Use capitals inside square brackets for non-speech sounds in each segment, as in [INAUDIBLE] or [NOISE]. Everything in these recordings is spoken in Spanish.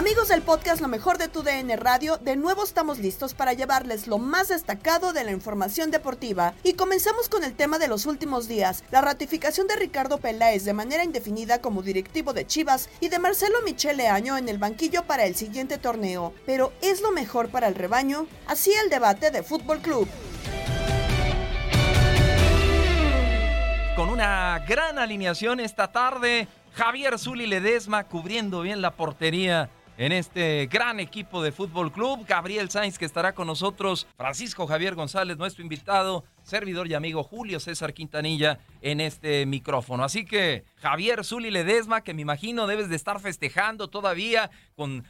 Amigos del podcast Lo mejor de tu DN Radio, de nuevo estamos listos para llevarles lo más destacado de la información deportiva. Y comenzamos con el tema de los últimos días, la ratificación de Ricardo Peláez de manera indefinida como directivo de Chivas y de Marcelo Michele Año en el banquillo para el siguiente torneo. Pero ¿es lo mejor para el rebaño? Así el debate de Fútbol Club. Con una gran alineación esta tarde, Javier Zuli Ledesma cubriendo bien la portería en este gran equipo de Fútbol Club. Gabriel Sainz que estará con nosotros, Francisco Javier González, nuestro invitado, servidor y amigo Julio César Quintanilla en este micrófono. Así que Javier Zuli Ledesma, que me imagino debes de estar festejando todavía con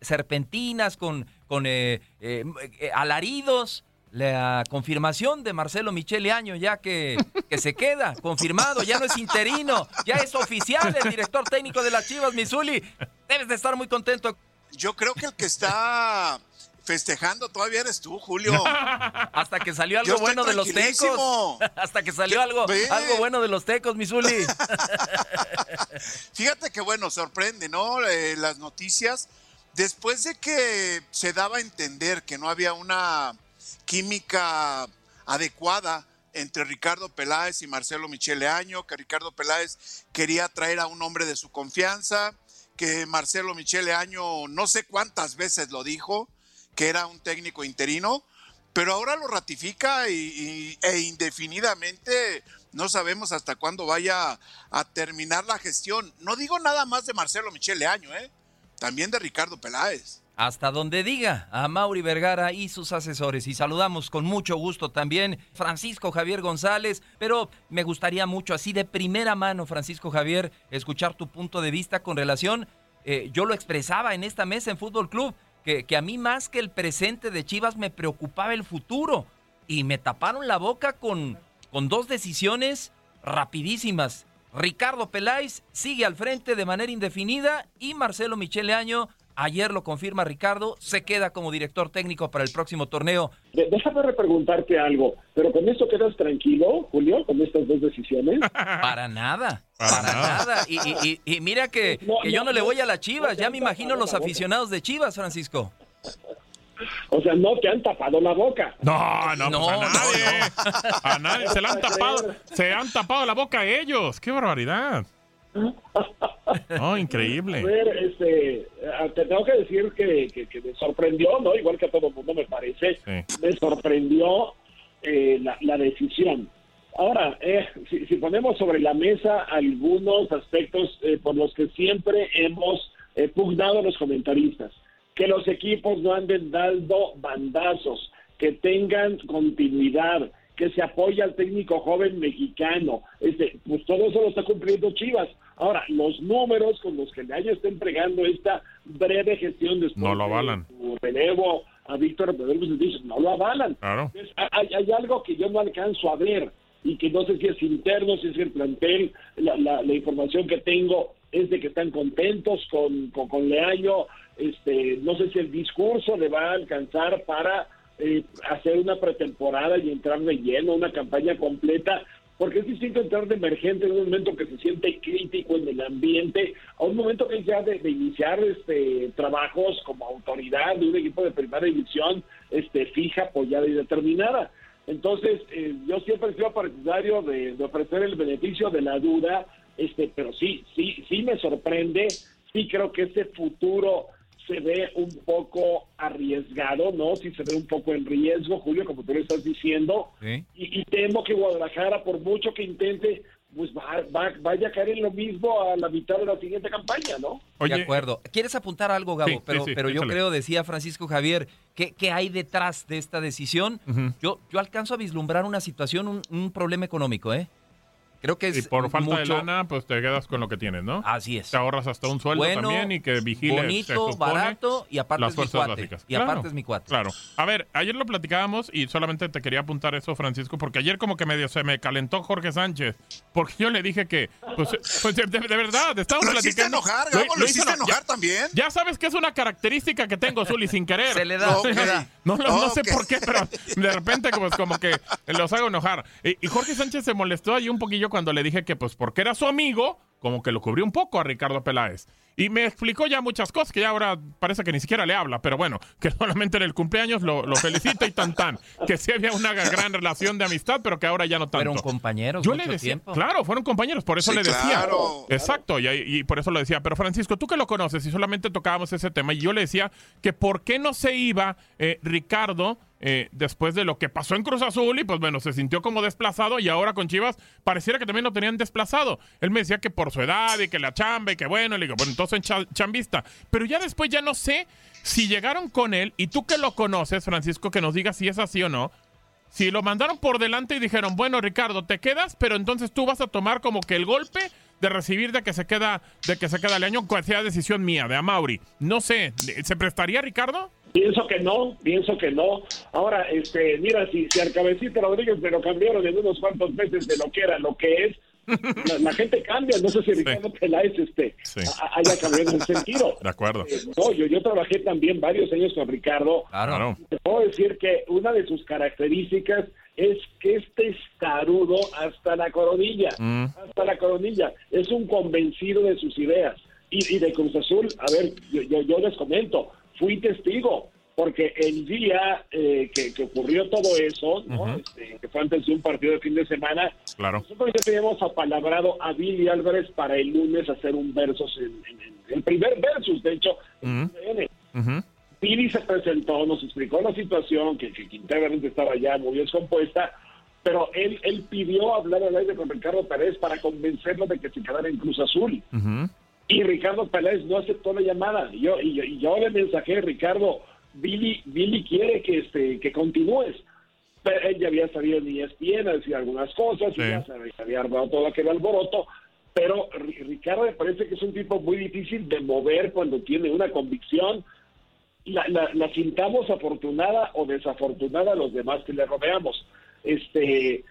serpentinas, con, con eh, eh, eh, alaridos la confirmación de Marcelo Michele Año, ya que, que se queda confirmado, ya no es interino, ya es oficial el director técnico de las Chivas, Misuli. Debes de estar muy contento. Yo creo que el que está festejando todavía eres tú, Julio. Hasta que salió [LAUGHS] algo bueno de los tecos. Hasta que salió algo, algo bueno de los tecos, Misuli. [LAUGHS] Fíjate que bueno, sorprende, ¿no? Eh, las noticias. Después de que se daba a entender que no había una química adecuada entre Ricardo Peláez y Marcelo Michele Año, que Ricardo Peláez quería traer a un hombre de su confianza, que Marcelo Michele Año no sé cuántas veces lo dijo, que era un técnico interino, pero ahora lo ratifica y, e indefinidamente no sabemos hasta cuándo vaya a terminar la gestión. No digo nada más de Marcelo Michele Año, ¿eh? también de Ricardo Peláez hasta donde diga a Mauri Vergara y sus asesores. Y saludamos con mucho gusto también Francisco Javier González, pero me gustaría mucho así de primera mano, Francisco Javier, escuchar tu punto de vista con relación, eh, yo lo expresaba en esta mesa en Fútbol Club, que, que a mí más que el presente de Chivas me preocupaba el futuro y me taparon la boca con, con dos decisiones rapidísimas. Ricardo Peláez sigue al frente de manera indefinida y Marcelo Michele Año Ayer lo confirma Ricardo, se queda como director técnico para el próximo torneo. Déjame repreguntarte algo, pero con esto quedas tranquilo, Julio, con estas dos decisiones. [LAUGHS] Para nada, para, nada. Y, mira que, yo no, le voy a la Chivas, ya me imagino los aficionados de Chivas, Francisco. O sea, no te han tapado la boca. No, no, pues a nadie. A nadie se le han [LAUGHS] tapado, se han tapado la boca a ellos. Qué barbaridad. Oh, increíble. A ver, este, te tengo que decir que, me sorprendió, ¿no? Igual que a todo el mundo me parece, me sorprendió eh, la, decisión. Ahora, eh, si, ponemos sobre la mesa algunos aspectos eh, por los que siempre hemos pugnado los comentaristas, que los equipos no anden dando bandazos, que tengan continuidad, que se apoya al técnico joven mexicano. Este, pues todo eso lo está cumpliendo Chivas. Ahora, los números con los que año está entregando esta breve gestión después No lo avalan. de su relevo a Víctor Pedro no lo avalan. Claro. Entonces, hay, hay algo que yo no alcanzo a ver y que no sé si es interno, si es el plantel, la, la, la información que tengo es de que están contentos con, con, con Leaño, este, no sé si el discurso le va a alcanzar para eh, hacer una pretemporada y entrar de lleno, una campaña completa, porque es distinto entrar de emergente en un momento que se siente crítico en el ambiente, a un momento que ya de, de iniciar este trabajos como autoridad de un equipo de primera división este fija, apoyada y determinada. Entonces, eh, yo siempre he sido partidario de, de ofrecer el beneficio de la duda, este, pero sí, sí, sí me sorprende, sí creo que ese futuro se ve un poco arriesgado, ¿no? Sí se ve un poco en riesgo, Julio, como tú lo estás diciendo, Sí. y, y temo que Guadalajara, por mucho que intente, pues va, va- vaya a caer en lo mismo a la mitad de la siguiente campaña, ¿no? de acuerdo. ¿Quieres apuntar algo, Gabo? Sí, pero sí, pero yo creo, decía Francisco Javier, ¿qué, qué hay detrás de esta decisión? Yo, yo alcanzo a vislumbrar una situación, un, un problema económico, ¿eh? Creo que es Y por falta de lana, pues te quedas con lo que tienes, ¿no? Así es. Te ahorras hasta un sueldo Bueno, también y que vigiles, bonito, supone, barato y aparte las es mi fuerzas cuate. básicas. Y Claro, aparte es mi cuate. Claro. A ver, ayer lo platicábamos y solamente te quería apuntar eso, Francisco, porque ayer como que medio se me calentó Jorge Sánchez, porque yo le dije que, pues, pues, de, de- de verdad, estábamos Lo hiciste platicando. enojar, Gabo, lo hiciste eno- enojar ya- también. Ya sabes que es una característica que tengo, Zuli, sin querer. Se le da, se le da. No, no, no sé por qué, pero de repente pues, como que los hago enojar. Y, y Jorge Sánchez se molestó ahí un poquillo cuando le dije que pues porque era su amigo, como que lo cubrió un poco a Ricardo Peláez. Y me explicó ya muchas cosas que ya ahora parece que ni siquiera le habla, pero bueno, que [LAUGHS] solamente en el cumpleaños lo, lo felicita y tan tan. Que sí había una gran relación de amistad, pero que ahora ya no tanto. Fueron compañeros Yo mucho le decía, tiempo. claro, fueron compañeros, por eso Sí, le decía. claro. Exacto, y, y por eso lo decía. Pero Francisco, tú que lo conoces y solamente tocábamos ese tema, y yo le decía que por qué no se iba eh, Ricardo eh, después de lo que pasó en Cruz Azul y pues bueno, se sintió como desplazado y ahora con Chivas pareciera que también lo tenían desplazado. Él me decía que por su edad y que la chamba y que bueno, le digo, bueno, entonces en cha- chambista. Pero ya después ya no sé si llegaron con él y tú que lo conoces, Francisco, que nos digas si es así o no. Si lo mandaron por delante y dijeron, bueno, Ricardo, te quedas, pero entonces tú vas a tomar como que el golpe de recibir de que se queda, de que se queda el año, cual sea decisión mía, de Amauri. No sé, ¿se prestaría Ricardo? Pienso que no, pienso que no. Ahora, este, mira, si, si al cabecita Rodríguez me lo cambiaron en unos cuantos meses de lo que era, lo que es, la, la gente cambia. No sé si Ricardo Peláez este, Sí. a- haya cambiado en sentido. De acuerdo. Eh, no, yo, yo trabajé también varios años con Ricardo. Claro. Te puedo decir que una de sus características es que este estarudo hasta la coronilla, Mm. hasta la coronilla, es un convencido de sus ideas. Y, y de Cruz Azul, a ver, yo, yo, yo les comento, fui testigo, porque el día eh, que, que ocurrió todo eso, ¿no? Este, que fue antes de un partido de fin de semana, Claro. nosotros ya teníamos apalabrado a Billy Álvarez para el lunes hacer un versus, en, en- en- el primer versus, de hecho, en. TUDN. Ujú. Piri se presentó, nos explicó la situación, que, que Quintana estaba ya muy descompuesta, pero él, él pidió hablar al aire con Ricardo Pérez para convencerlo de que se quedara en Cruz Azul. Y Ricardo Pérez no aceptó la llamada. Y yo, y yo, y yo le mensajé, Ricardo, Billy, Billy quiere que, este, que continúes. Pero él ya había salido en ESPN a decir algunas cosas, Sí. y ya se había- armado todo aquel alboroto. Pero Ri- Ricardo me parece que es un tipo muy difícil de mover cuando tiene una convicción. La, la, la sintamos afortunada o desafortunada a los demás que le rodeamos. Este,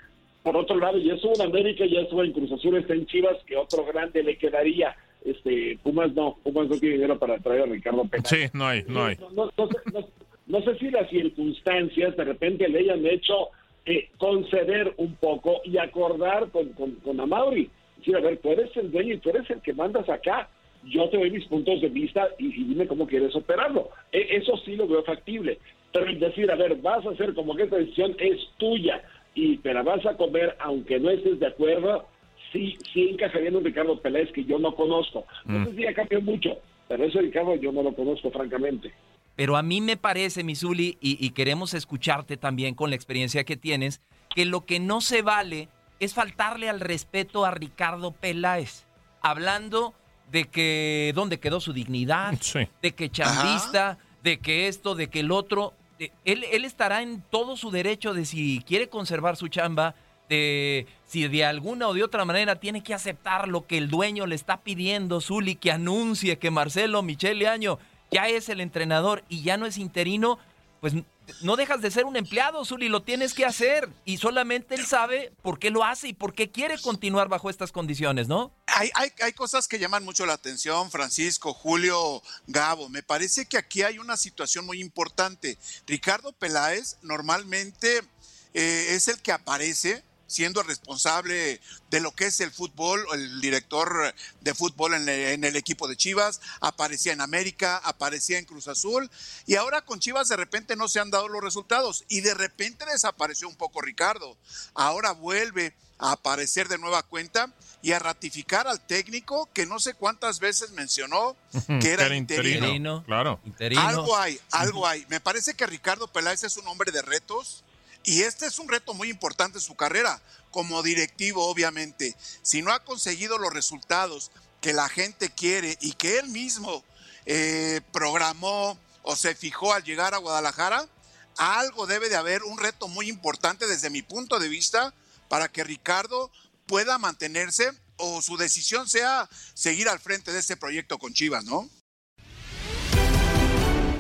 por otro lado, ya estuvo en América, ya estuvo en Cruz Azul, está en Chivas, que otro grande le quedaría. Este, Pumas no, Pumas no tiene dinero para traer a Ricardo Peláez. Sí, no hay, no hay. No, no- no sé, no- no sé si las circunstancias de repente le hayan hecho eh, conceder un poco y acordar con, con, con Amauri. Decir, a ver, tú eres el dueño y tú eres el que mandas acá. Yo te doy mis puntos de vista y, y dime cómo quieres operarlo. E- eso sí lo veo factible. Pero decir, a ver, vas a hacer como que esta decisión es tuya y te la vas a comer aunque no estés de acuerdo, sí, sí encajaría en un Ricardo Peláez que yo no conozco. No sé si ya cambió mucho, pero ese Ricardo yo no lo conozco, francamente. Pero a mí me parece, Misuli, y, y queremos escucharte también con la experiencia que tienes, que lo que no se vale es faltarle al respeto a Ricardo Peláez, hablando de que dónde quedó su dignidad, Sí. de que chambista, de que esto, de que el otro. él, él estará en todo su derecho de si quiere conservar su chamba, de si de alguna o de otra manera tiene que aceptar lo que el dueño le está pidiendo, Zuli, que anuncie que Marcelo Michele Año ya es el entrenador y ya no es interino, pues no dejas de ser un empleado, Zuli, lo tienes que hacer. Y solamente él sabe por qué lo hace y por qué quiere continuar bajo estas condiciones, ¿no? Hay, hay, hay, cosas que llaman mucho la atención, Francisco, Julio, Gabo. Me parece que aquí hay una situación muy importante. Ricardo Peláez normalmente eh, es el que aparece siendo responsable de lo que es el fútbol, el director de fútbol en, el equipo de Chivas, aparecía en América, aparecía en Cruz Azul, y ahora con Chivas de repente no se han dado los resultados, y de repente desapareció un poco Ricardo. Ahora vuelve a aparecer de nueva cuenta y a ratificar al técnico que no sé cuántas veces mencionó que era, interino. Claro. Algo hay, algo hay. Me parece que Ricardo Peláez es un hombre de retos y este es un reto muy importante en su carrera, como directivo, obviamente. Si no ha conseguido los resultados que la gente quiere y que él mismo eh, programó o se fijó al llegar a Guadalajara, algo debe de haber, un reto muy importante desde mi punto de vista para que Ricardo pueda mantenerse o su decisión sea seguir al frente de este proyecto con Chivas, ¿no?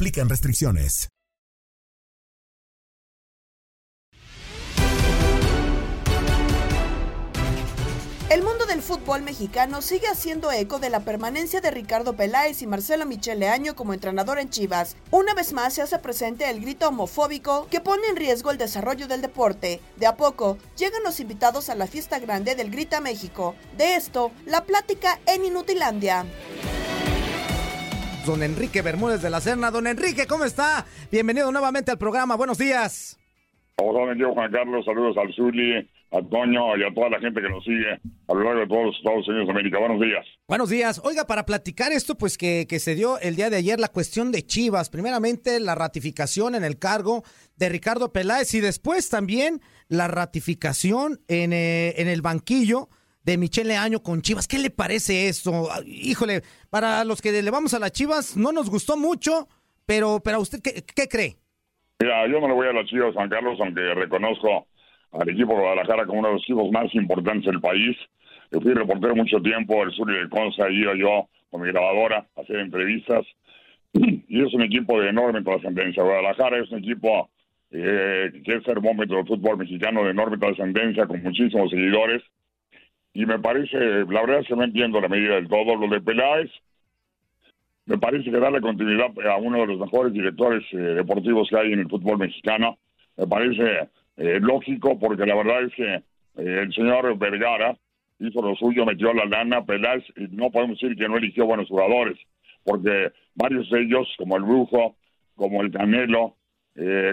aplican restricciones. El mundo del fútbol mexicano sigue haciendo eco de la permanencia de Ricardo Peláez y Marcelo Michele Año como entrenador en Chivas. Una vez más se hace presente el grito homofóbico que pone en riesgo el desarrollo del deporte. De a poco llegan los invitados a la fiesta grande del Grita México. De esto, la plática en Inutilandia don Enrique Bermúdez de la Serna. Don Enrique, ¿cómo está? Bienvenido nuevamente al programa. Buenos días. Hola, yo Juan Carlos. Saludos al Zuli, a Toño y a toda la gente que nos sigue a lo largo de todos los Estados Unidos de América. Buenos días. Buenos días. Oiga, para platicar esto, pues que, que se dio el día de ayer la cuestión de Chivas. Primeramente, la ratificación en el cargo de Ricardo Peláez y después también la ratificación en, eh, en el banquillo de Michele Año con Chivas. ¿Qué le parece esto? Híjole, para los que le vamos a las Chivas no nos gustó mucho, pero, pero usted qué, cree? Mira, yo no le voy a las Chivas, San Carlos, aunque reconozco al equipo de Guadalajara como uno de los equipos más importantes del país. Yo fui reportero mucho tiempo, el sur y el Conza, iba yo con mi grabadora a hacer entrevistas. [CLEARS THROAT] Y es un equipo de enorme trascendencia. Guadalajara es un equipo eh, que es termómetro del fútbol mexicano de enorme trascendencia, con muchísimos seguidores y me parece, la verdad es que no entiendo la medida del todo. Lo de Peláez, me parece que darle continuidad a uno de los mejores directores eh, deportivos que hay en el fútbol mexicano, me parece eh, lógico porque la verdad es que eh, el señor Vergara hizo lo suyo, metió la lana, Peláez, y no podemos decir que no eligió buenos jugadores, porque varios de ellos, como el Brujo, como el Canelo,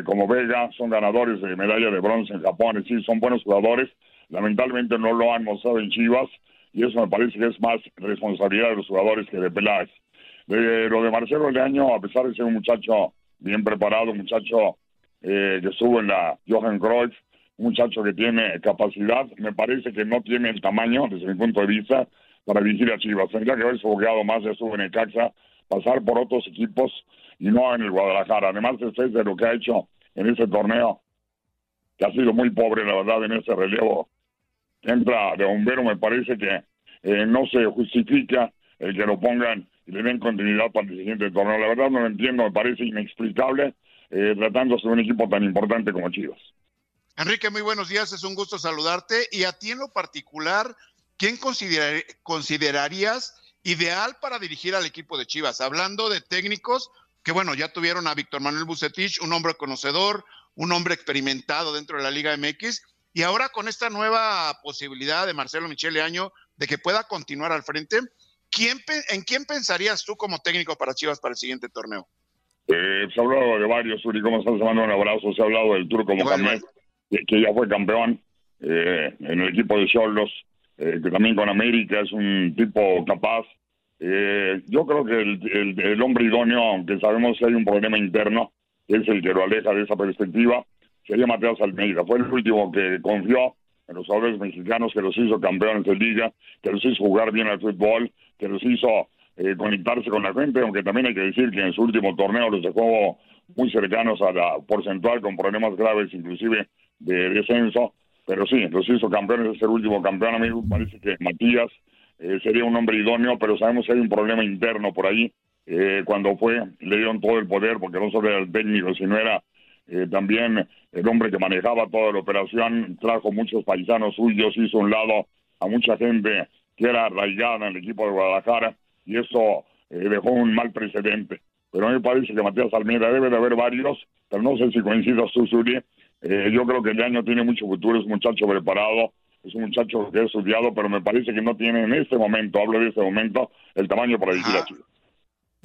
como Vega, son ganadores de medalla de bronce en Japón, es decir, son buenos jugadores, lamentablemente no lo han mostrado en Chivas y eso me parece que es más responsabilidad de los jugadores que de Peláez. lo de Marcelo Leaño, a pesar de ser un muchacho bien preparado, un muchacho eh, que estuvo en la Johan Cruyff, un muchacho que tiene capacidad, me parece que no tiene el tamaño, desde mi punto de vista, para dirigir a Chivas. Tendría que haberse fogueado más, ya estuvo en el Caxa, pasar por otros equipos y no en el Guadalajara. Además, después de lo que ha hecho en ese torneo, que ha sido muy pobre, la verdad, en ese relevo entra de bombero, me parece que eh, no se justifica el que lo pongan y le den continuidad para el siguiente torneo. La verdad no lo entiendo, me parece inexplicable eh, tratándose de un equipo tan importante como Chivas. Enrique, muy buenos días, es un gusto saludarte. Y a ti en lo particular, ¿quién considerarías ideal para dirigir al equipo de Chivas. Hablando de técnicos, que bueno, ya tuvieron a Víctor Manuel Bucetich, un hombre conocedor, un hombre experimentado dentro de la Liga MX, y ahora con esta nueva posibilidad de Marcelo Michele Año de que pueda continuar al frente, ¿quién, ¿en quién pensarías tú como técnico para Chivas para el siguiente torneo? Eh, se ha hablado de varios, Uri, ¿cómo estás? mando un abrazo. Se ha hablado del Turco Mohamed, que, que, ya fue campeón eh, en el equipo de Cholos, eh, que también con América es un tipo capaz. Eh, yo creo que el, el, hombre idóneo, aunque sabemos que hay un problema interno, es el que lo aleja de esa perspectiva, sería Mateos Almeida. Fue el último que confió en los jugadores mexicanos, que los hizo campeones de liga, que los hizo jugar bien al fútbol, que los hizo eh, conectarse con la gente, aunque también hay que decir que en su último torneo los dejó muy cercanos a la porcentual, con problemas graves inclusive de descenso, pero sí, los hizo campeones, es el último campeón, amigo, parece que Matías eh, sería un hombre idóneo, pero sabemos que hay un problema interno por ahí, eh, cuando fue, le dieron todo el poder, porque no solo era el técnico, sino era también el hombre que manejaba toda la operación, trajo muchos paisanos suyos, hizo un lado a mucha gente que era arraigada en el equipo de Guadalajara, y eso eh, dejó un mal precedente. Pero a mí me parece que Matías Almeida debe de haber varios, pero no sé si coincidas tú, Suri. Eh, yo creo que el año tiene mucho futuro, es un muchacho preparado, es un muchacho que ha estudiado, pero me parece que no tiene en este momento, hablo de este momento, el tamaño para dirigir a Chile.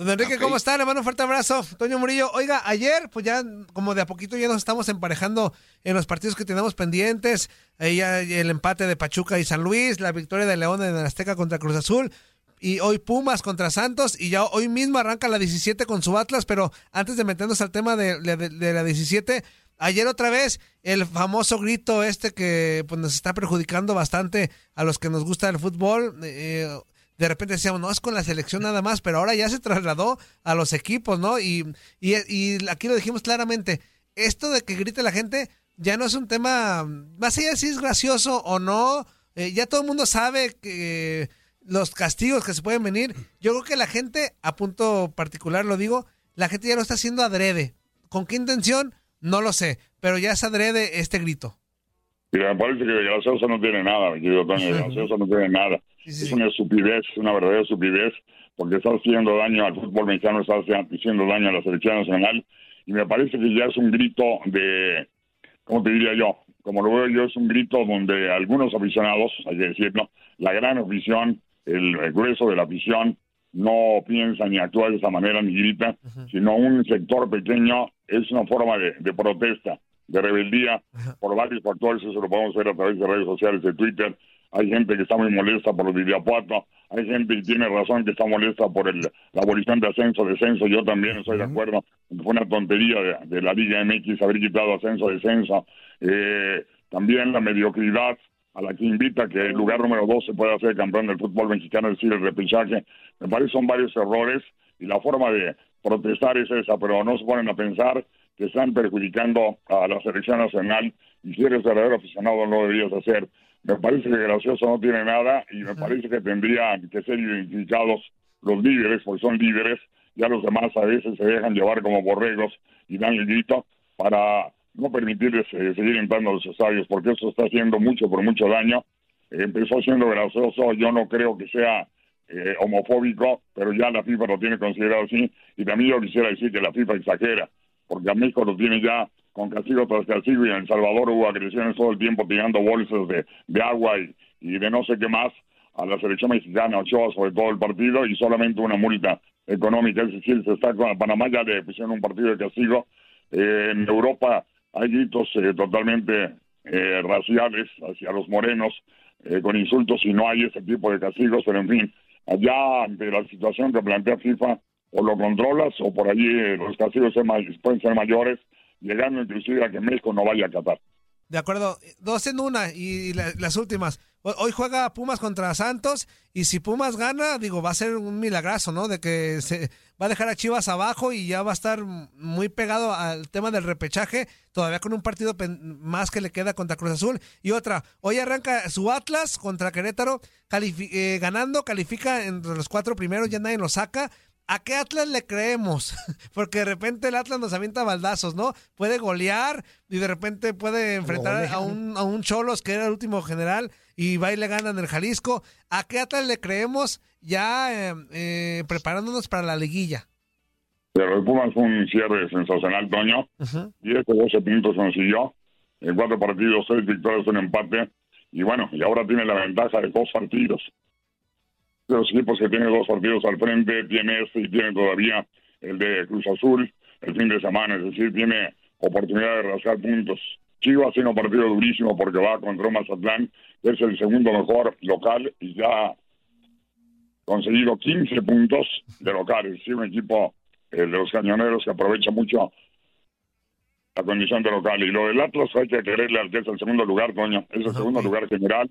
Don Enrique, ¿cómo está? Le mando un fuerte abrazo. Toño Murillo, oiga, ayer, pues ya como de a poquito ya nos estamos emparejando en los partidos que tenemos pendientes. Ahí ya el empate de Pachuca y San Luis, la victoria de León en Azteca contra Cruz Azul y hoy Pumas contra Santos y ya hoy mismo arranca la 17 con su Atlas, pero antes de meternos al tema de, la 17, ayer otra vez el famoso grito este que pues, nos está perjudicando bastante a los que nos gusta el fútbol. Eh, de repente decíamos, no, es con la selección nada más, pero ahora ya se trasladó a los equipos, ¿no? Y, y, aquí lo dijimos claramente, esto de que grite la gente ya no es un tema, más allá de si es gracioso o no, eh, ya todo el mundo sabe que los castigos que se pueden venir, yo creo que la gente, a punto particular lo digo, la gente ya lo está haciendo adrede. ¿Con qué intención? No lo sé, pero ya es adrede este grito. Mira, me parece que de gracioso no tiene nada, mi querido Tony, de gracioso no tiene nada. Es una estupidez, una verdadera estupidez, porque está haciendo daño al fútbol mexicano, está haciendo daño a la selección nacional, y me parece que ya es un grito de, ¿cómo te diría yo? Como lo veo yo, es un grito donde algunos aficionados, hay que decirlo, la gran afición, el grueso de la afición no piensa ni actúa de esa manera ni grita, sino un sector pequeño es una forma de, protesta, de rebeldía por varios factores, eso lo podemos ver a través de redes sociales, de Twitter, hay gente que está muy molesta por los videopuatos, hay gente que tiene razón que está molesta por el, la abolición de ascenso, descenso, yo también estoy de acuerdo, fue una tontería de, la Liga MX haber quitado ascenso, descenso, eh, también la mediocridad a la que invita que el lugar número dos se pueda hacer campeón del fútbol mexicano, es decir, el repechaje. Me parece son varios errores y la forma de protestar es esa, pero no se ponen a pensar que están perjudicando a la selección nacional y si eres verdadero aficionado no lo deberías hacer. Me parece que gracioso no tiene nada y me parece que tendrían que ser identificados los líderes, porque son líderes, ya los demás a veces se dejan llevar como borregos y dan el grito para no permitirles eh, seguir entrando a los estadios, porque eso está haciendo mucho, por mucho daño. empezó siendo gracioso, yo no creo que sea eh, homofóbico, pero ya la FIFA lo tiene considerado así, y también yo quisiera decir que la FIFA exagera, porque a México lo tiene ya con castigo tras castigo, y en El Salvador hubo agresiones todo el tiempo tirando bolsas de, agua y, de no sé qué más a la selección mexicana, Ochoa sobre todo el partido, y solamente una multa económica, es decir, se está con Panamá ya le pusieron un partido de castigo, eh, en Europa hay gritos eh, totalmente eh, raciales hacia los morenos, eh, con insultos y no hay ese tipo de castigos, pero en fin, allá ante la situación que plantea FIFA, o lo controlas o por allí los castigos pueden ser mayores, llegando inclusive a que México no vaya a Qatar. De acuerdo, dos en una y las últimas. Hoy juega Pumas contra Santos y si Pumas gana, digo, va a ser un milagrazo, ¿no? De que se va a dejar a Chivas abajo y ya va a estar muy pegado al tema del repechaje, todavía con un partido más que le queda contra Cruz Azul. Y otra, hoy arranca su Atlas contra Querétaro, eh, ganando, califica entre los cuatro primeros, ya nadie lo saca ¿a qué Atlas le creemos? [LAUGHS] Porque de repente el Atlas nos avienta baldazos, ¿no? Puede golear y de repente puede enfrentar a un, a un Cholos que era el último general y va y le ganan el Jalisco. ¿A qué Atlas le creemos ya eh, eh, preparándonos para la liguilla? Pero el Pumas fue un cierre sensacional, Toño. Y este 12 puntos consiguió. En cuatro partidos, seis victorias, un empate. Y bueno, y ahora tiene la ventaja de dos partidos. De los equipos que tienen dos partidos al frente, tiene este y tiene todavía el de Cruz Azul el fin de semana. Es decir, tiene oportunidad de rascar puntos. Chivas tiene un partido durísimo porque va contra Mazatlán, que es el segundo mejor local y ya ha conseguido 15 puntos de local. Es decir, un equipo de los cañoneros que aprovecha mucho la condición de local. Y lo del Atlas hay que quererle al que es el segundo lugar, Toño. Es el segundo lugar general.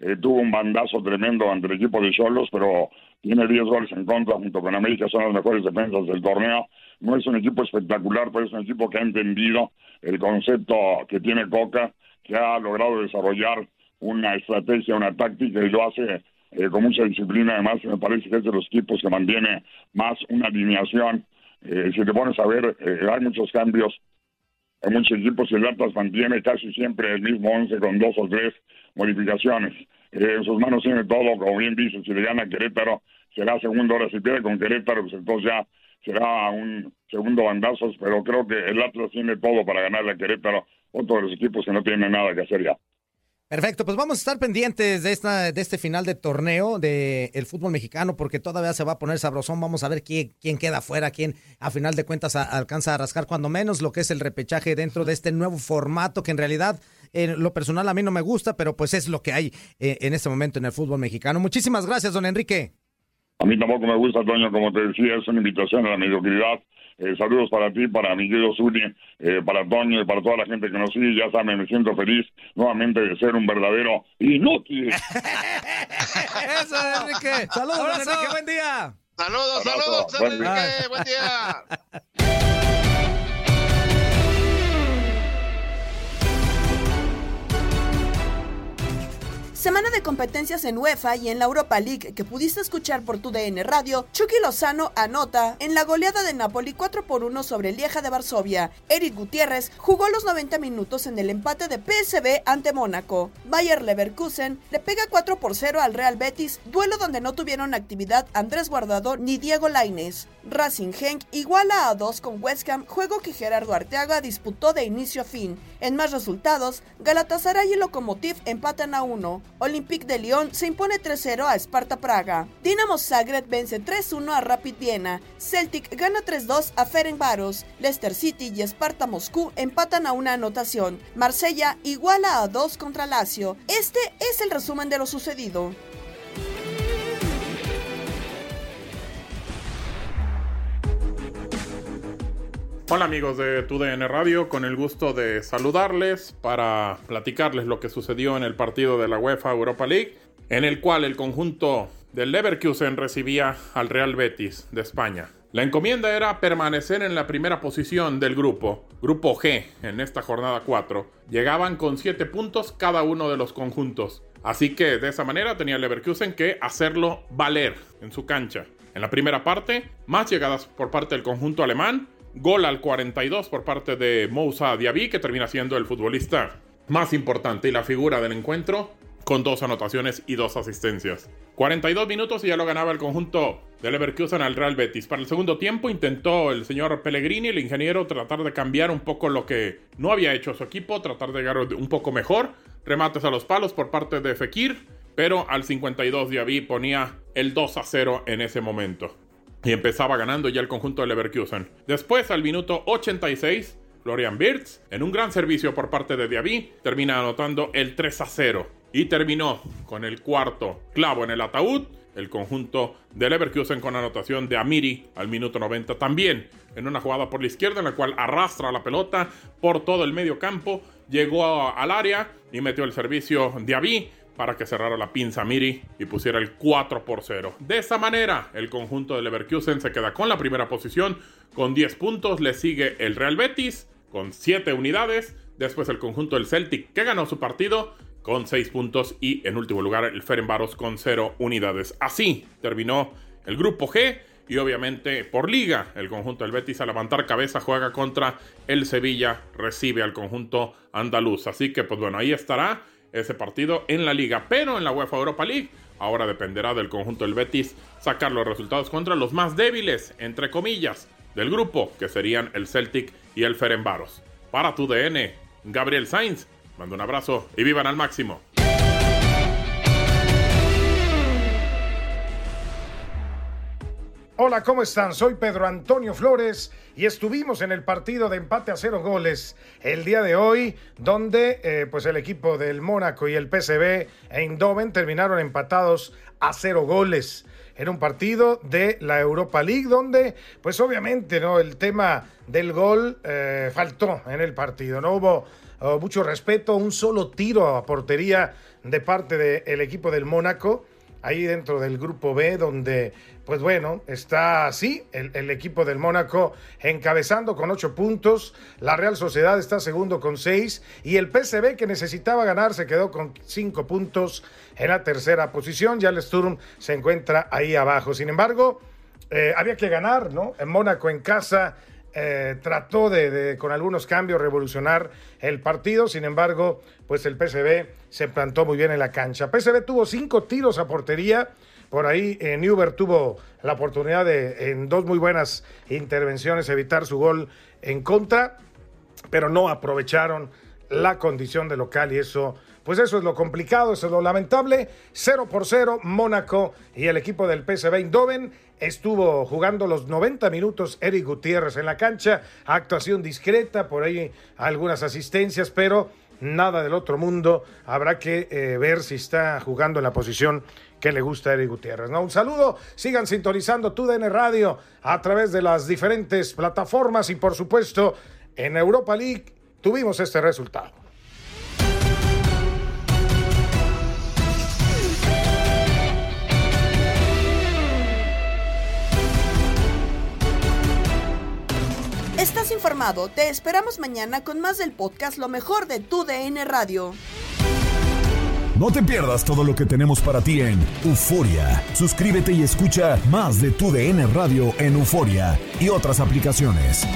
Eh, tuvo un bandazo tremendo ante el equipo de Cholos, pero tiene 10 goles en contra junto con América, son las mejores defensas del torneo. No es un equipo espectacular, pero es un equipo que ha entendido el concepto que tiene Coca, que ha logrado desarrollar una estrategia, una táctica y lo hace eh, con mucha disciplina. Además, me parece que es de los equipos que mantiene más una alineación. Eh, si te pones a ver, hay muchos cambios hay muchos equipos el Atlas mantiene casi siempre el mismo once con dos o tres modificaciones. Eh, en sus manos tiene todo, como bien dice, si le gana Querétaro será segundo, ahora si pierde con Querétaro, pues entonces ya será un segundo bandazos, pero creo que el Atlas tiene todo para ganarle a Querétaro, otro de los equipos que no tiene nada que hacer ya. Perfecto, pues vamos a estar pendientes de esta de este final de torneo del el fútbol mexicano porque todavía se va a poner sabrosón. Vamos a ver quién, queda fuera, quién a final de cuentas alcanza a rascar cuando menos lo que es el repechaje dentro de este nuevo formato que en realidad en lo personal a mí no me gusta, pero pues es lo que hay eh, en este momento en el fútbol mexicano. Muchísimas gracias, don Enrique. A mí tampoco me gusta, Toño, como te decía, es una invitación a la mediocridad eh, saludos para ti, para mi querido Zuli, eh, para Toño y para toda la gente que nos sigue. Ya saben, me siento feliz nuevamente de ser un verdadero inútil. [LAUGHS] Eso, Enrique. Saludos, Enrique. Buen día. Saludos, saludos, Enrique. Buen día. [LAUGHS] Semana de competencias en UEFA y en la Europa League que pudiste escuchar por tu DN Radio, Chucky Lozano anota en la goleada de Napoli 4 por 1 sobre Lieja de Varsovia. Eric Gutiérrez jugó los 90 minutos en el empate de PSV ante Mónaco. Bayer Leverkusen le pega 4 por 0 al Real Betis, duelo donde no tuvieron actividad Andrés Guardado ni Diego Laines. Racing Genk iguala a 2 con West Ham, juego que Gerardo Arteaga disputó de inicio a fin. En más resultados, Galatasaray y Lokomotiv empatan a 1. Olympique de Lyon se impone 3-0 a Sparta Praga. Dinamo Zagreb vence 3-1 a Rapid Viena. Celtic gana 3-2 a Ferencváros. Leicester City y Sparta Moscú empatan a una anotación. Marsella iguala a 2 contra Lazio. Este es el resumen de lo sucedido. Hola amigos de TUDN Radio, con el gusto de saludarles para platicarles lo que sucedió en el partido de la UEFA Europa League, en el cual el conjunto del Leverkusen recibía al Real Betis de España. La encomienda era permanecer en la primera posición del grupo, grupo G, en esta jornada 4. Llegaban con 7 puntos cada uno de los conjuntos. Así que de esa manera tenía Leverkusen que hacerlo valer en su cancha. En la primera parte, más llegadas por parte del conjunto alemán, Gol al 42 por parte de Moussa Diaby, que termina siendo el futbolista más importante y la figura del encuentro, con dos anotaciones y dos asistencias. 42 minutos y ya lo ganaba el conjunto del Leverkusen al Real Betis. Para el segundo tiempo intentó el señor Pellegrini, el ingeniero, tratar de cambiar un poco lo que no había hecho su equipo, tratar de llegar un poco mejor. Remates a los palos por parte de Fekir, pero al 52 Diaby ponía el 2 a 0 en ese momento y empezaba ganando ya el conjunto de Leverkusen. Después, al minuto 86, Florian Wirtz, en un gran servicio por parte de Diaby, termina anotando el 3 a 0 y terminó con el cuarto clavo en el ataúd. El conjunto de Leverkusen con anotación de Amiri al minuto 90 también en una jugada por la izquierda en la cual arrastra la pelota por todo el medio campo, llegó al área y metió el servicio Diaby para que cerrara la pinza Miri y pusiera el 4 por 0. De esa manera, el conjunto de Leverkusen se queda con la primera posición con 10 puntos, le sigue el Real Betis con 7 unidades, después el conjunto del Celtic que ganó su partido con 6 puntos y en último lugar el Ferenbaros con 0 unidades. Así terminó el grupo G y obviamente por liga. El conjunto del Betis a levantar cabeza juega contra el Sevilla, recibe al conjunto andaluz. Así que pues bueno, ahí estará ese partido en la liga, pero en la UEFA Europa League ahora dependerá del conjunto del Betis sacar los resultados contra los más débiles, entre comillas, del grupo, que serían el Celtic y el Ferenbaros. Para tu DN, Gabriel Sainz, mando un abrazo y vivan al máximo. Hola, ¿cómo están? Soy Pedro Antonio Flores y estuvimos en el partido de empate a cero goles el día de hoy, donde eh, pues el equipo del Mónaco y el PSV Eindhoven terminaron empatados a cero goles. En un partido de la Europa League, donde pues obviamente no el tema del gol eh, faltó en el partido, no hubo oh, mucho respeto, un solo tiro a portería de parte del equipo del Mónaco ahí dentro del grupo B, donde, pues bueno, está así el, equipo del Mónaco encabezando con ocho puntos, la Real Sociedad está segundo con seis y el PSV que necesitaba ganar se quedó con cinco puntos en la tercera posición, ya el Sturm se encuentra ahí abajo. Sin embargo, eh, había que ganar, ¿no? En Mónaco en casa eh, trató de, con algunos cambios, revolucionar el partido. Sin embargo, pues el PSV se plantó muy bien en la cancha. PSV tuvo cinco tiros a portería. Por ahí eh, Newber tuvo la oportunidad de, en dos muy buenas intervenciones, evitar su gol en contra, pero no aprovecharon la condición de local y eso, pues eso es lo complicado, eso es lo lamentable. 0 por 0, Mónaco y el equipo del PSV Eindhoven estuvo jugando los 90 minutos Eric Gutiérrez en la cancha, actuación discreta, por ahí algunas asistencias, pero nada del otro mundo. Habrá que eh, ver si está jugando en la posición que le gusta a Eric Gutiérrez. ¿no? Un saludo, sigan sintonizando TUDN Radio a través de las diferentes plataformas y por supuesto en Europa League tuvimos este resultado. Estás informado, te esperamos mañana con más del podcast Lo mejor de tu DN Radio. No te pierdas todo lo que tenemos para ti en Euforia. Suscríbete y escucha más de tu DN Radio en Euforia y otras aplicaciones.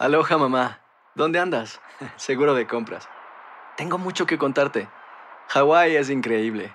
Aloha mamá, ¿dónde andas? [LAUGHS] Seguro de compras. Tengo mucho que contarte. Hawái es increíble.